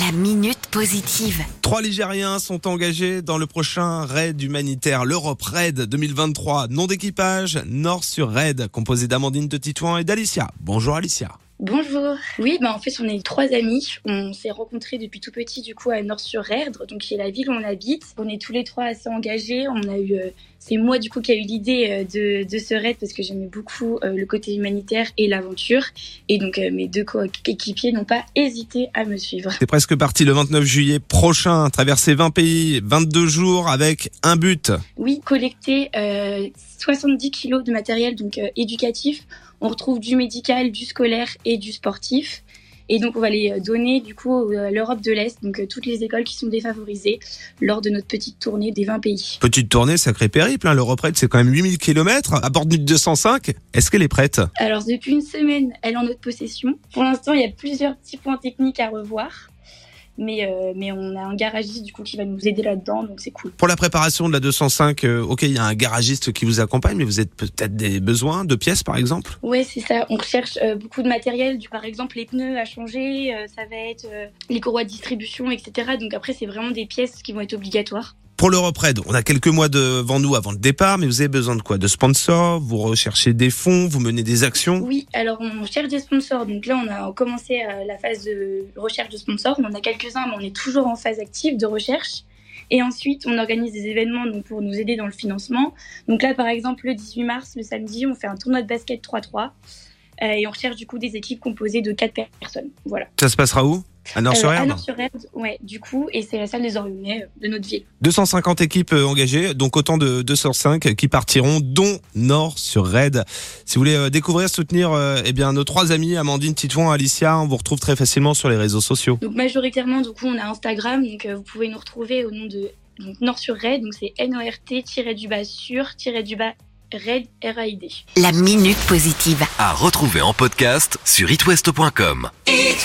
La minute positive. Trois Ligériens sont engagés dans le prochain raid humanitaire, l'Europe Raid 2023. Nom d'équipage, Nord sur Raid, composé d'Amandine de Titouan et d'Alicia. Bonjour Alicia. Bonjour. Oui, bah en fait, on est trois amis. On s'est rencontrés depuis tout petit, du coup, à Nord-sur-Erdre, donc qui est la ville où on habite. On est tous les trois assez engagés. On a eu, euh, c'est moi du coup qui a eu l'idée euh, de, de ce raid parce que j'aimais beaucoup euh, le côté humanitaire et l'aventure. Et donc euh, mes deux coéquipiers n'ont pas hésité à me suivre. C'est presque parti le 29 juillet prochain, traverser 20 pays, 22 jours avec un but. Oui, collecter euh, 70 kilos de matériel donc euh, éducatif. On retrouve du médical, du scolaire et du sportif. Et donc on va les euh, donner du coup à l'Europe de l'Est, donc euh, toutes les écoles qui sont défavorisées lors de notre petite tournée des 20 pays. Petite tournée, sacré périple, hein. l'Europe Raid c'est quand même 8000 km, à bord du 205. Est-ce qu'elle est prête? Alors depuis une semaine, elle est en notre possession. Pour l'instant, il y a plusieurs petits points techniques à revoir. Mais, euh, mais on a un garagiste du coup qui va nous aider là-dedans, donc c'est cool. Pour la préparation de la 205, euh, ok, il y a un garagiste qui vous accompagne, mais vous avez peut-être des besoins de pièces par exemple? Ouais, c'est ça. On recherche euh, beaucoup de matériel. Du, par exemple, les pneus à changer, ça va être les courroies de distribution, etc. Donc après, c'est vraiment des pièces qui vont être obligatoires. Pour l'Europe Raid, on a quelques mois devant nous avant le départ, mais vous avez besoin de quoi? De sponsors? Vous recherchez des fonds? Vous menez des actions? Oui, alors on cherche des sponsors. Donc là, on a commencé euh, la phase de recherche de sponsors. On en a quelques-uns, mais on est toujours en phase active de recherche. Et ensuite, on organise des événements donc, pour nous aider dans le financement. Donc là, par exemple, le 18 mars, le samedi, on fait un tournoi de basket 3-3. Euh, et on recherche du coup des équipes composées de 4 personnes. Voilà. Ça se passera où? À Euh, à Nord-sur-Erdre Nord-sur-Erdre, ouais, du coup, et c'est la salle des Orionais euh, de notre ville. 250 équipes euh, engagées, donc autant de 205 qui partiront, dont Nord sur Raid. Si vous voulez euh, découvrir, soutenir euh, eh bien nos trois amis, Amandine, Titouan, Alicia, on vous retrouve très facilement sur les réseaux sociaux. Donc majoritairement, du coup, on a Instagram, donc euh, vous pouvez nous retrouver au nom de donc, Nord sur Raid, donc c'est N-O-R-T-du-bas sur-du-bas Raid, R-A-I-D. La minute positive. À retrouver en podcast sur itwest.com. It